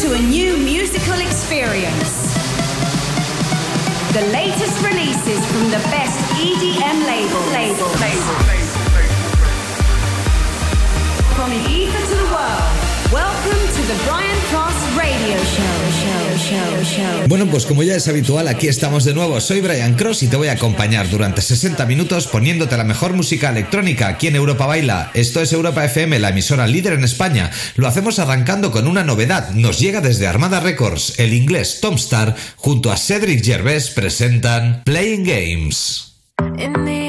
to a new musical experience. The latest releases from the best EDM label. Label. Label. From the ether to the world. Welcome to the Brian Cross Radio Show. Show, show, show. Bueno, pues como ya es habitual, aquí estamos de nuevo. Soy Brian Cross y te voy a acompañar durante 60 minutos poniéndote la mejor música electrónica aquí en Europa Baila. Esto es Europa FM, la emisora líder en España. Lo hacemos arrancando con una novedad. Nos llega desde Armada Records. El inglés Tom Star junto a Cedric Gervais presentan Playing Games. In the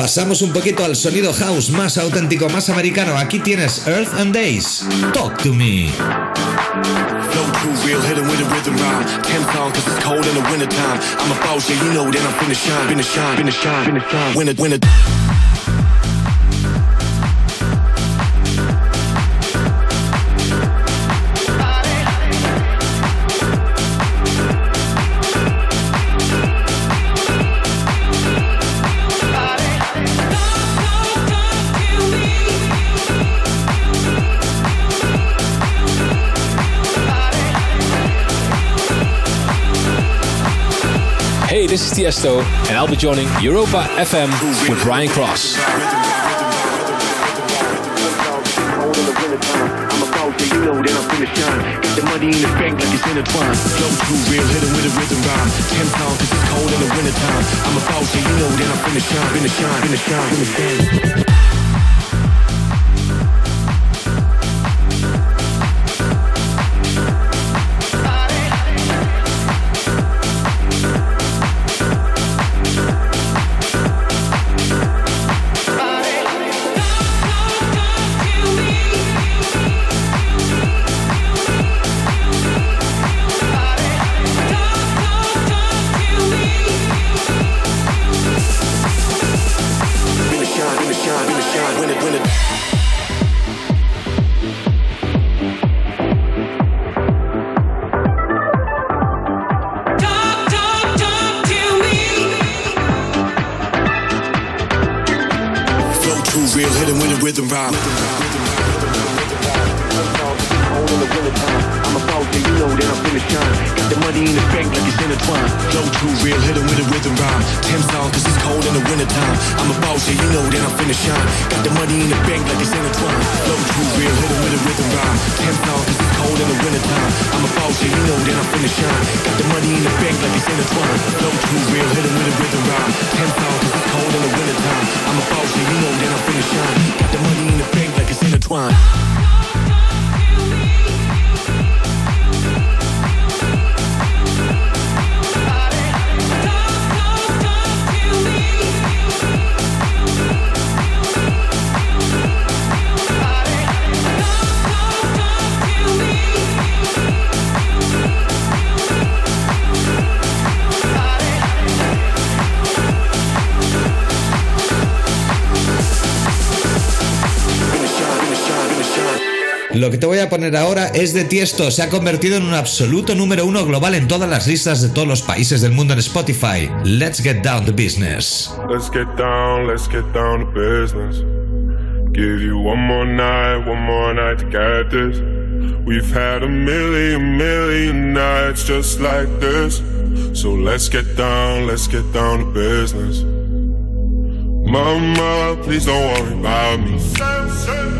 Pasamos un poquito al sonido house más auténtico, más americano. Aquí tienes Earth and Days. Talk to me. This is Tiesto, and I'll be joining Europa FM with Brian Cross. I'm a boss, you know I'm finna shine, finna shine, finna shine, finna shine. Got the money in the bank one. Lo que te voy a poner ahora es de Tiesto. Se ha convertido en un absoluto número uno global en todas las listas de todos los países del mundo en Spotify. Let's get down to business. Let's get down, let's get down to business. Give you one more night, one more night to get this. We've had a million, million nights just like this. So let's get down, let's get down to business. Mama, please don't worry about me.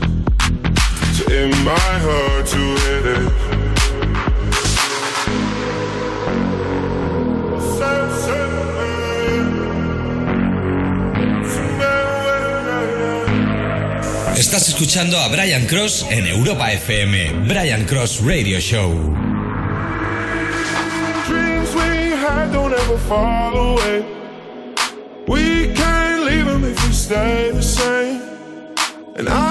It might hurt to hit it. Estás escuchando a Brian Cross en Europa FM. Brian Cross Radio Show. Dreams we had don't ever fall away. We can't leave them if we stay the same. And I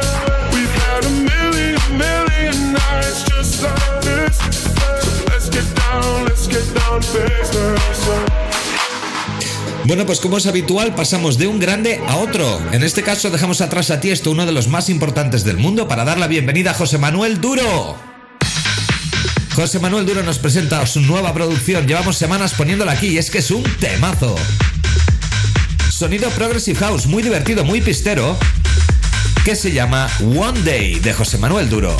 Bueno, pues como es habitual, pasamos de un grande a otro. En este caso, dejamos atrás a Tiesto, uno de los más importantes del mundo, para dar la bienvenida a José Manuel Duro. José Manuel Duro nos presenta su nueva producción. Llevamos semanas poniéndola aquí y es que es un temazo. Sonido Progressive House, muy divertido, muy pistero, que se llama One Day de José Manuel Duro.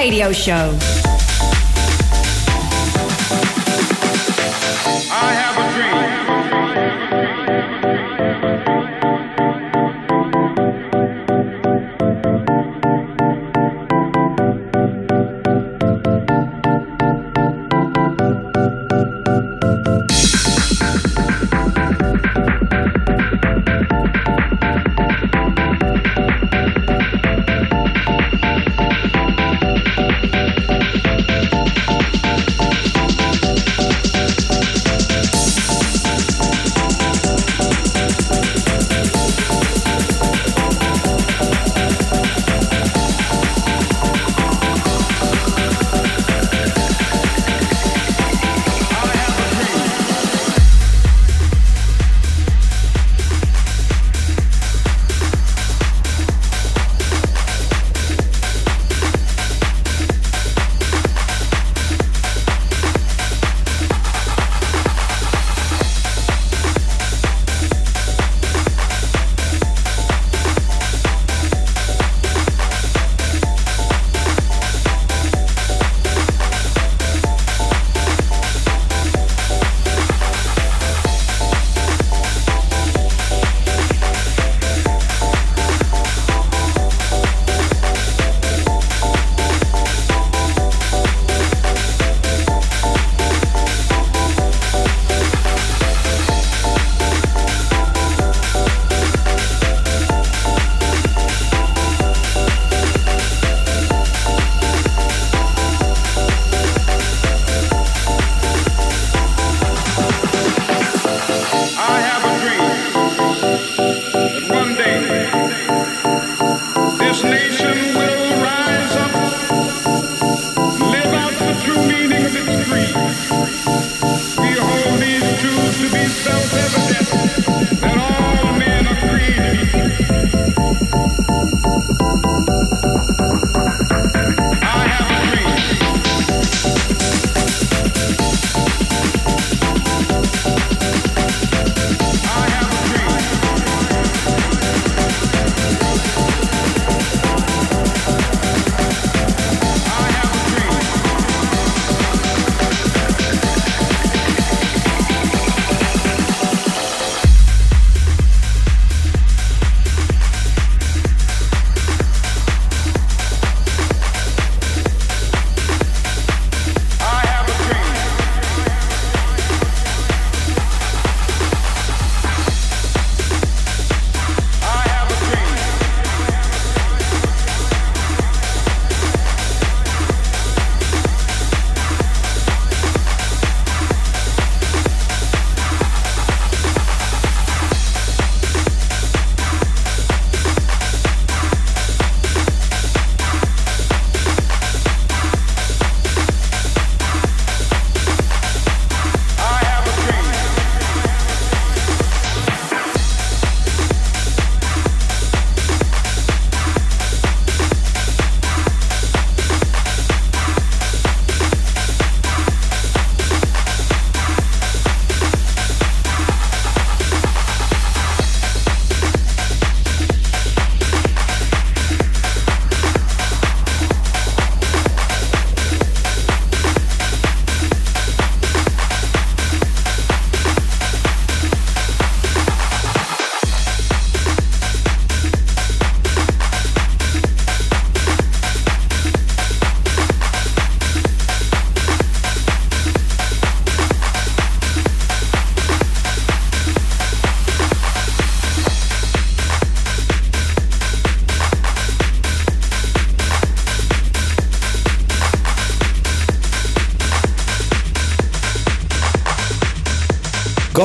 Radio Show.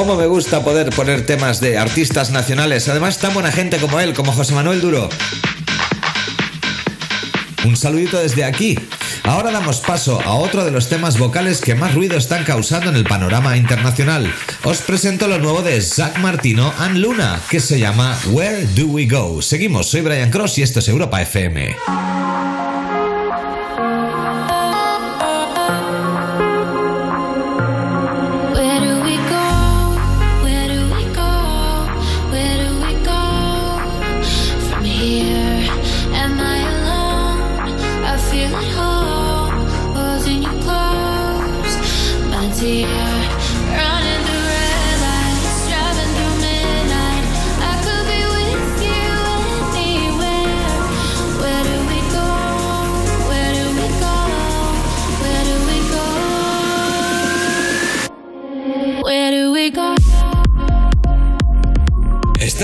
Me gusta poder poner temas de artistas nacionales, además tan buena gente como él, como José Manuel Duro. Un saludito desde aquí. Ahora damos paso a otro de los temas vocales que más ruido están causando en el panorama internacional. Os presento lo nuevo de Zach Martino and Luna, que se llama Where Do We Go. Seguimos, soy Brian Cross y esto es Europa FM.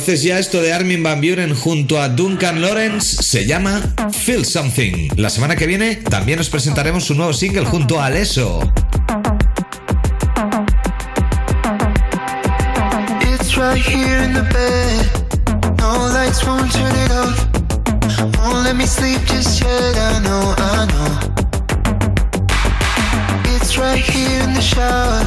¿Conoces ya esto de Armin Van Buren junto a Duncan Lawrence? Se llama Feel Something. La semana que viene también os presentaremos su nuevo single junto a Alesso. It's right here in the bed. No lights won't turn it off. Let me sleep just yet. I know, I know. It's right here in the shower.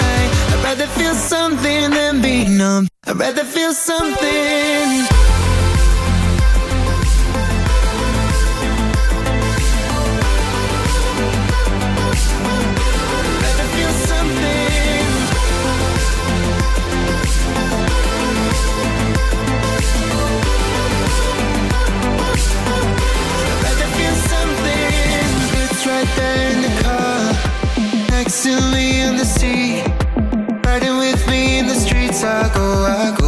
rather feel something than be numb. I'd rather feel something. right there in the car next to me in the seat I go.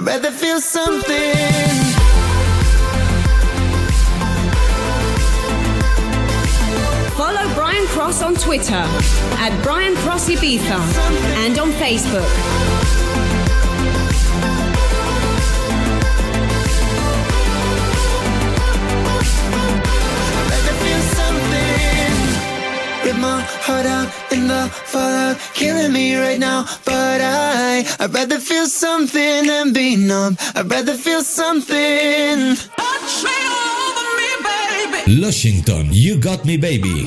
I'd rather feel something. Follow Brian Cross on Twitter at Brian Cross Ibiza and on Facebook. Heart out in the fallout, killing me right now. But I, I'd rather feel something than be numb. I'd rather feel something. Lushington, You Got Me Baby.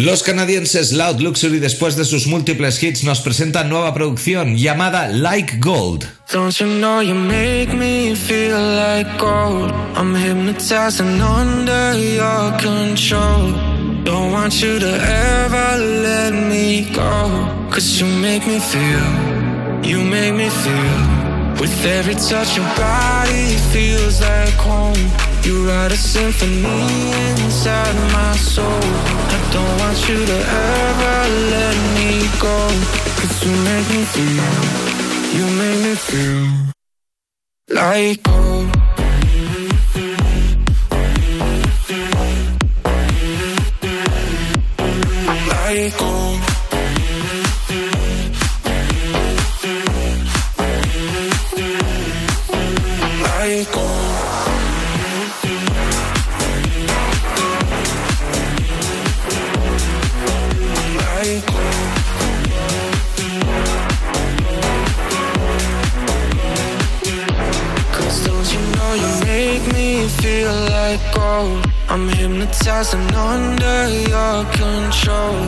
Los canadienses Loud Luxury, después de sus múltiples hits, nos presentan nueva producción llamada Like Gold. Don't you know you make me feel like gold? I'm hypnotized and under your control. Don't want you to ever let me go. Cause you make me feel, you make me feel. With every touch, your body feels like home. You write a symphony inside my soul. Don't want you to ever let me go. Cause you make me feel, you make me feel like gold. Gold I'm hypnotized and under your control.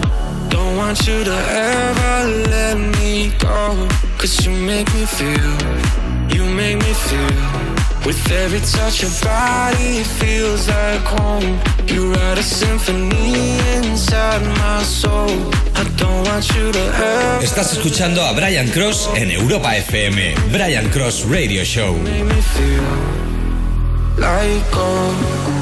Don't want you to ever let me go. Cause you make me feel, you make me feel. With every touch your body feels like home. You write a symphony inside my soul. I don't want you to ever Estás escuchando a Brian Cross en Europa FM. Brian Cross Radio Show. make me feel like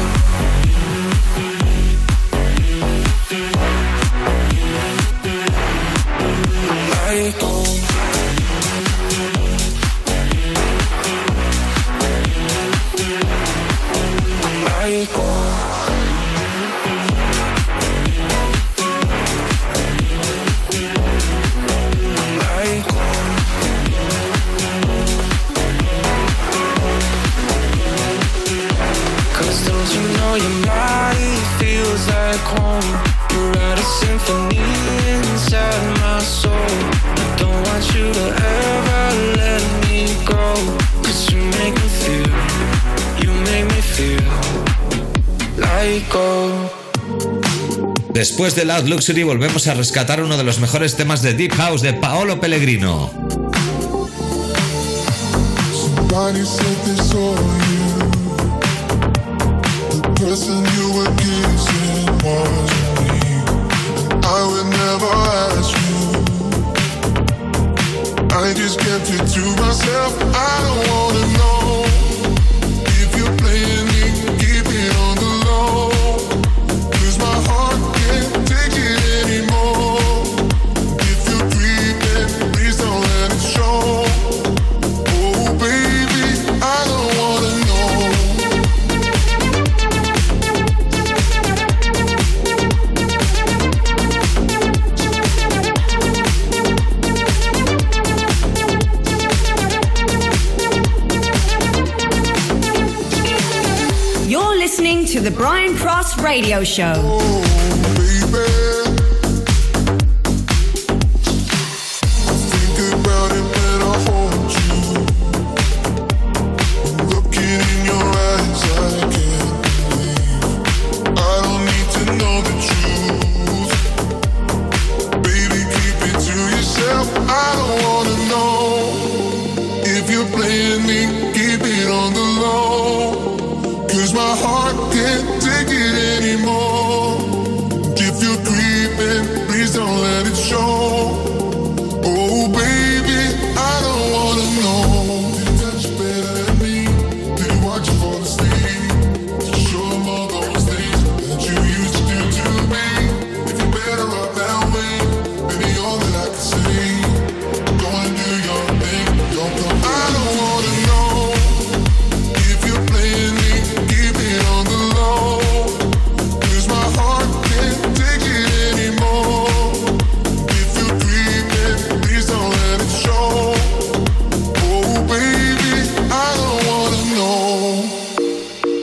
Después de Loud Luxury volvemos a rescatar uno de los mejores temas de Deep House de Paolo Pellegrino. I just kept it to myself. I Radio Show.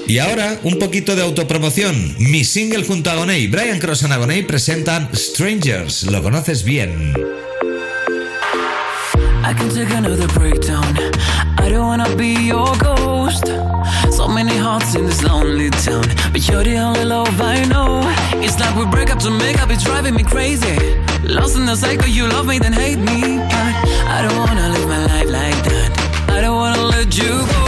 Y ahora, un poquito de autopromoción. Mi single junto a Agoney, Brian Cross and Agoney presentan Strangers. Lo conoces bien. I can take another breakdown. I don't wanna be your ghost. So many hearts in this lonely town, but you're the only love I know. It's like we break up to make up, it's driving me crazy. Lost in the cycle, you love me, then hate me. But I don't wanna live my life like that. I don't wanna let you go.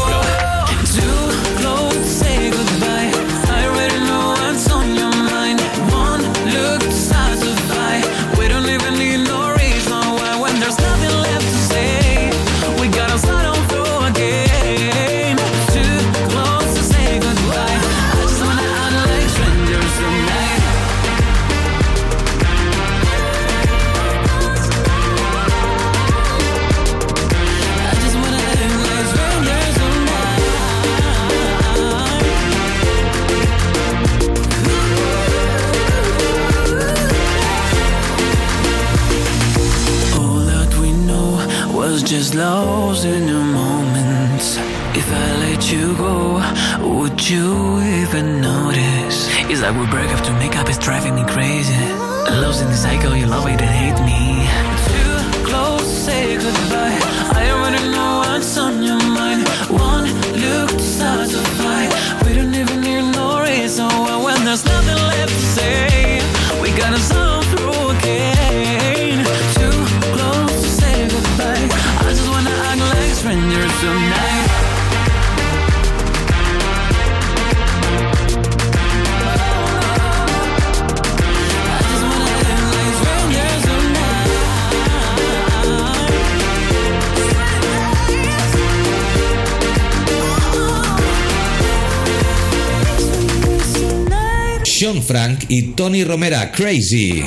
y Tony Romera, Crazy.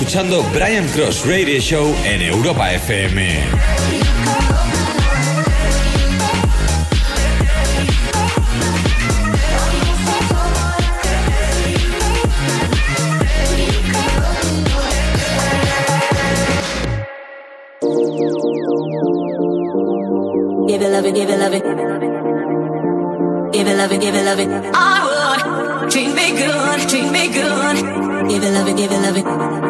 escuchando Brian Cross Radio Show en Europa FM. Give it love it, give it love it. Give it love it, give it love it. I would treat me good, treat me good. Give it love it, give it love it.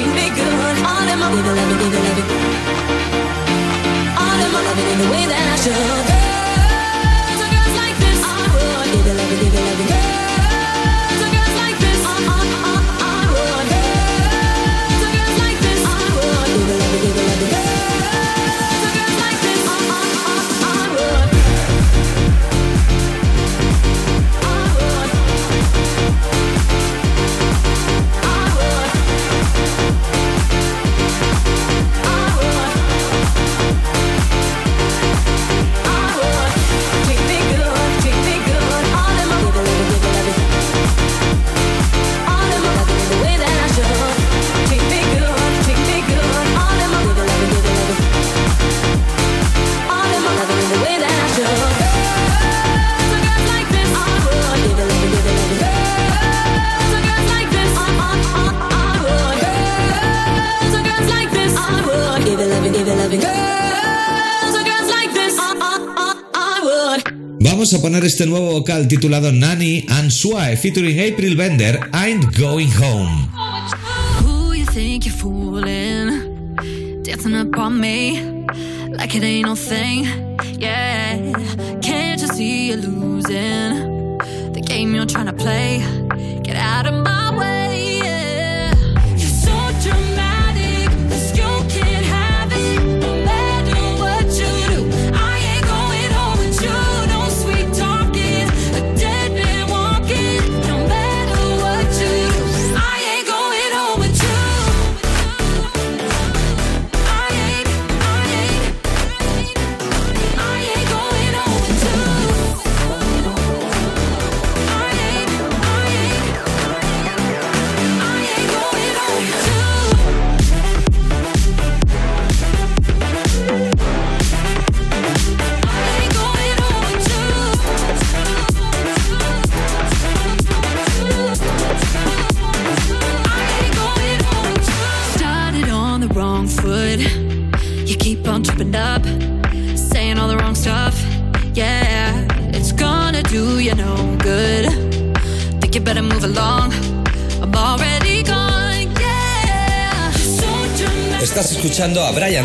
treat me good. All in my people love me, people love me. All in my loving in the way that I should. vamos a poner este nuevo vocal titulado Nanny and Sway featuring April Bender, I'm Going Home. Who you think you're fooling? Dancing upon me like it ain't no thing. Yeah, can't you see you're losing the game you're trying to play? Get out of my way.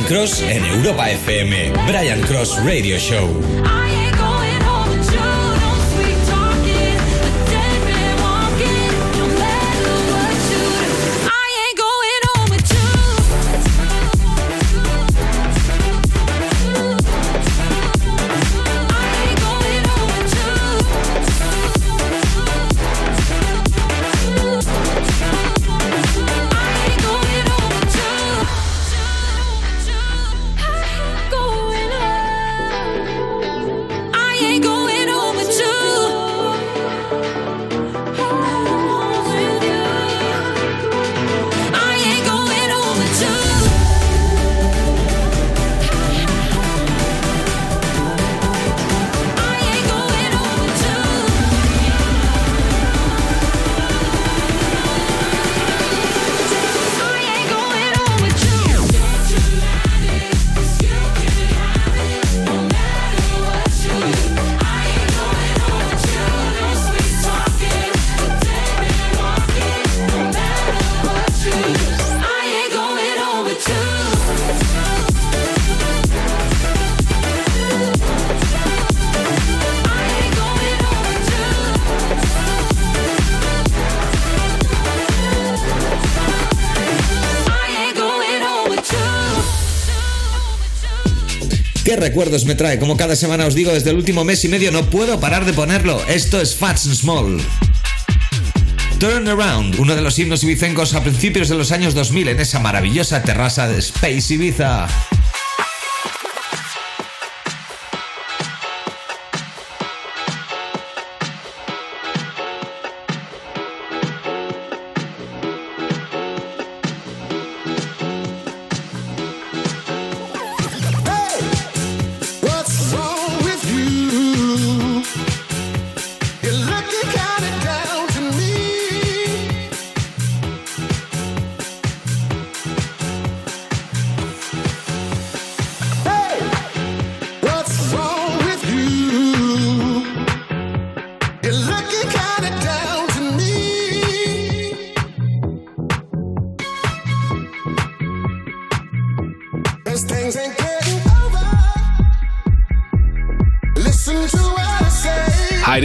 Cross en Europa FM. Brian Cross Radio Show. Recuerdos me trae? Como cada semana os digo, desde el último mes y medio no puedo parar de ponerlo. Esto es Fats and Small. Turn Around, uno de los himnos ibicencos a principios de los años 2000 en esa maravillosa terraza de Space Ibiza.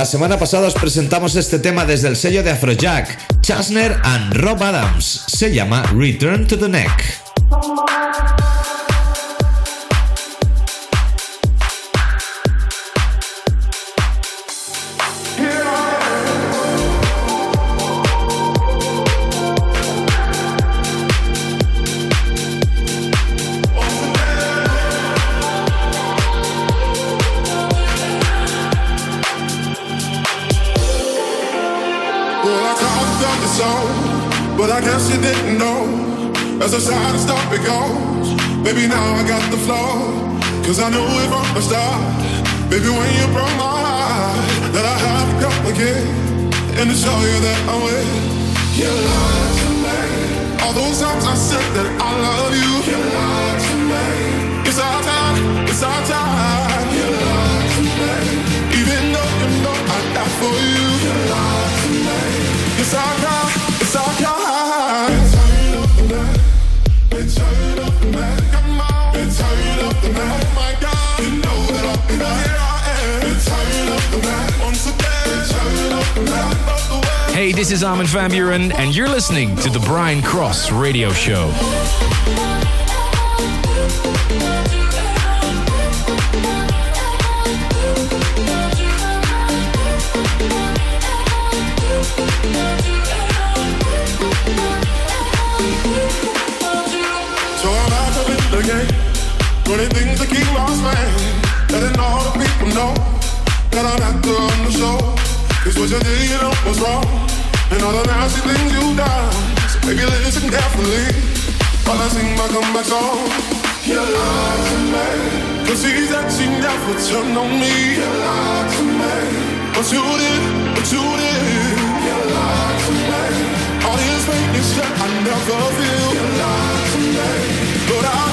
La semana pasada os presentamos este tema desde el sello de Afrojack, Chasner and Rob Adams. Se llama Return to the Neck. I guess you didn't know. As the side stop it goes, baby, now I got the flow. Cause I knew it from the start. Baby, when you broke my heart, that I have to come again and to show you that I'm with. You lied to me. All those times I said that I love you. You lied to me. It's our time, it's our time. This is Armin van Buren, and you're listening to the Brian Cross Radio Show. Things. Letting all the people know that I'm on the show. What you did, wrong. And all the nasty things you done. So baby, listen carefully. While I sing my comeback song. You lied to me. Cause he said she never turned on me. You lied to me. But you did, but you did. You lied to me. All this pain is shit I never feel. You lied to me. But I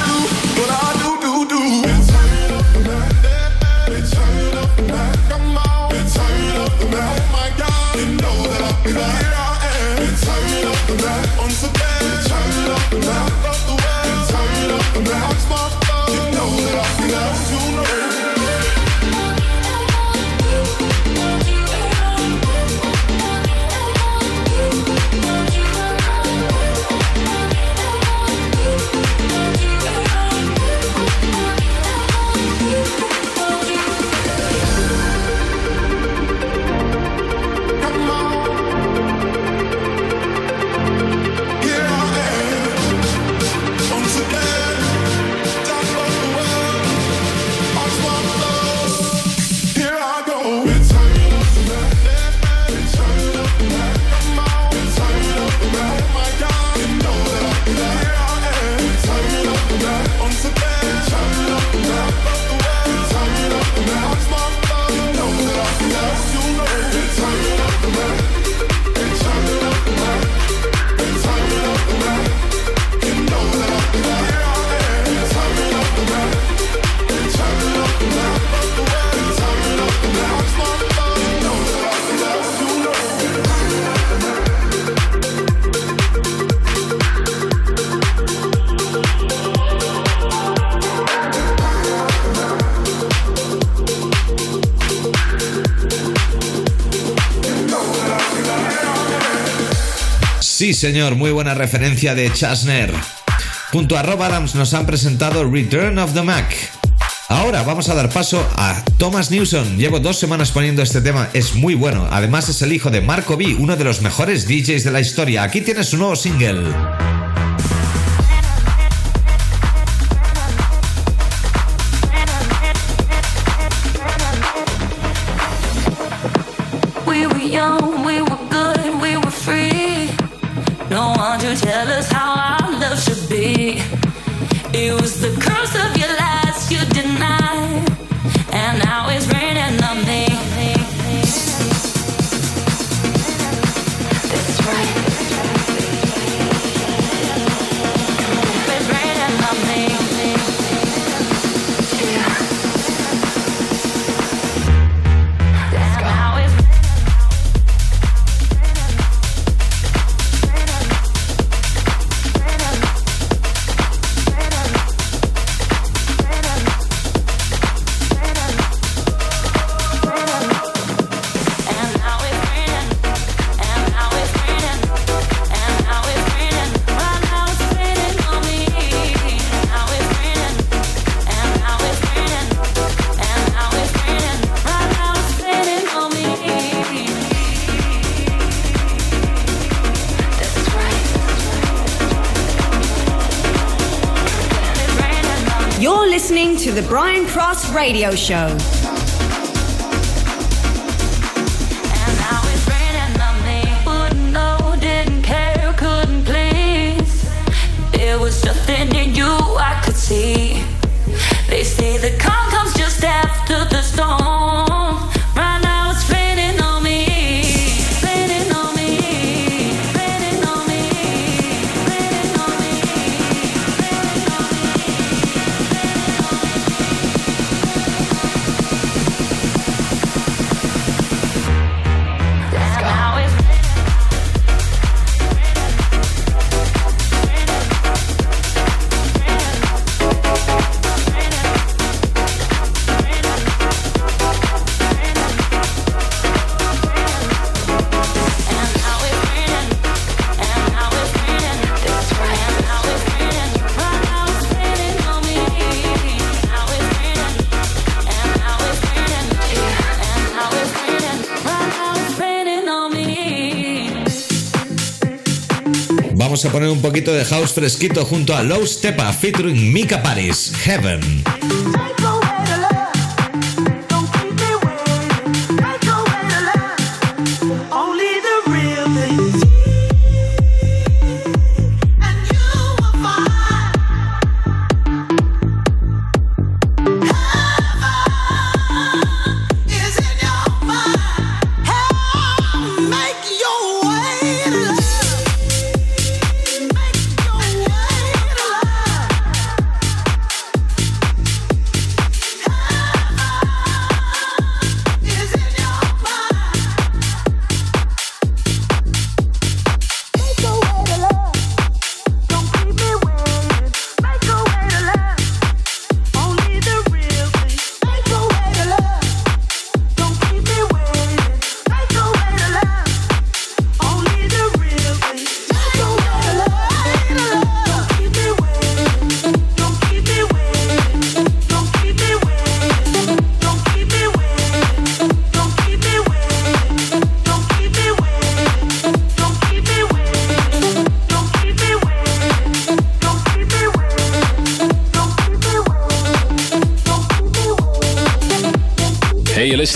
señor, muy buena referencia de Chasner. Junto a Rob Adams nos han presentado Return of the Mac. Ahora vamos a dar paso a Thomas Newson. Llevo dos semanas poniendo este tema, es muy bueno. Además es el hijo de Marco B, uno de los mejores DJs de la historia. Aquí tiene su nuevo single. radio show. vamos a poner un poquito de house fresquito junto a Low Stepa featuring Mika Paris, Heaven.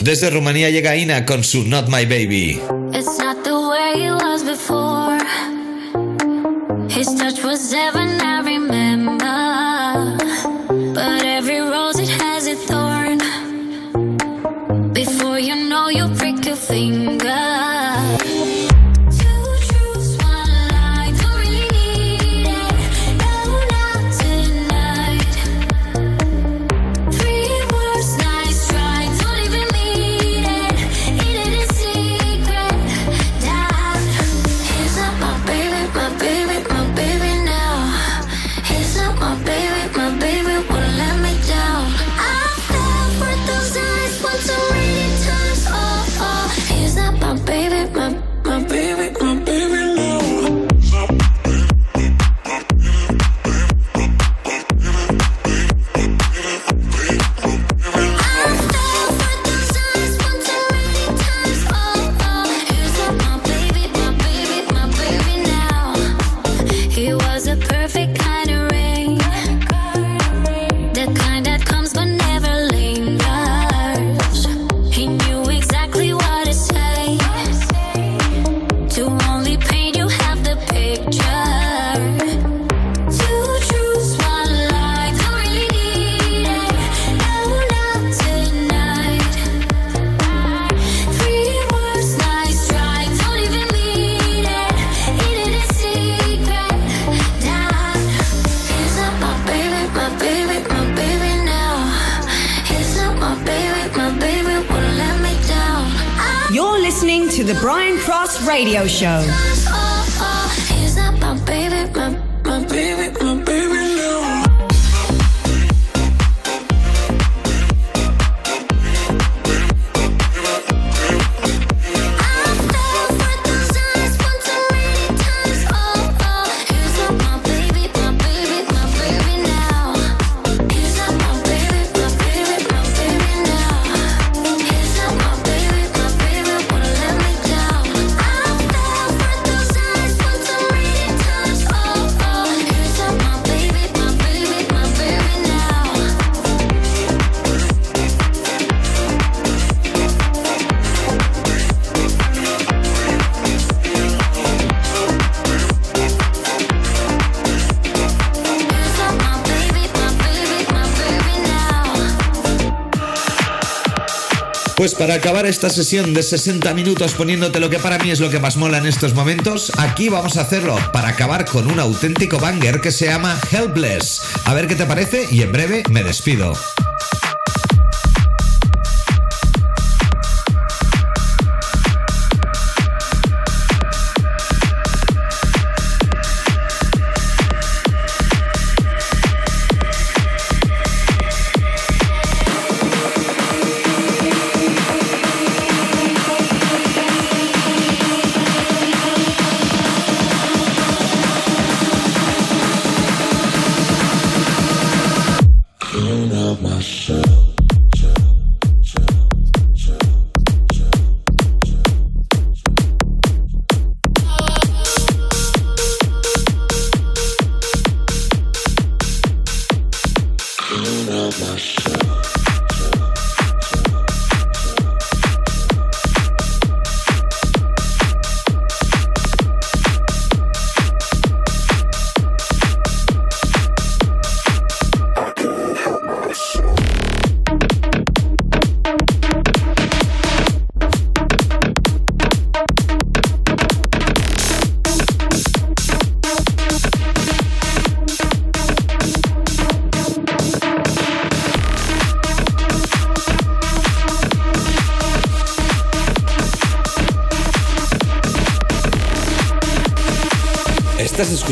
Desde Rumanía llega Ina con su Not My Baby. It's not the way it was before. His touch was heaven. Show. para acabar esta sesión de 60 minutos poniéndote lo que para mí es lo que más mola en estos momentos, aquí vamos a hacerlo para acabar con un auténtico banger que se llama Helpless. A ver qué te parece y en breve me despido.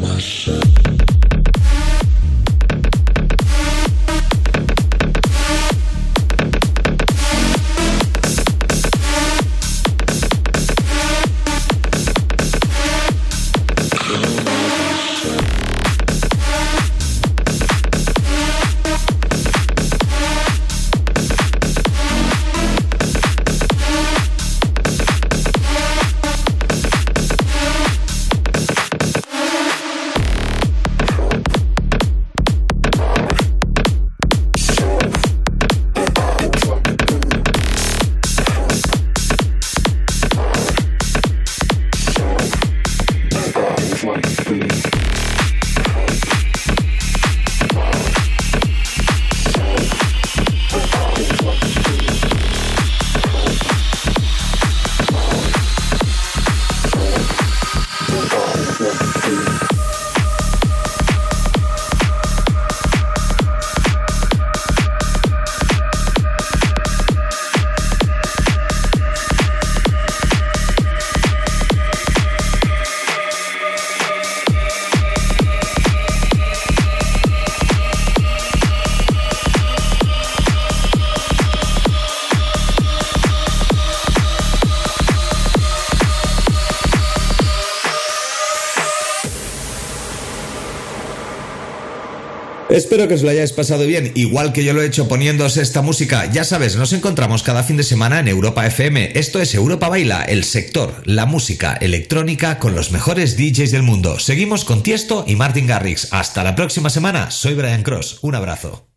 mas Espero que os lo hayáis pasado bien, igual que yo lo he hecho poniéndose esta música. Ya sabes, nos encontramos cada fin de semana en Europa FM. Esto es Europa Baila, el sector, la música electrónica con los mejores DJs del mundo. Seguimos con Tiesto y Martin Garrix. Hasta la próxima semana. Soy Brian Cross. Un abrazo.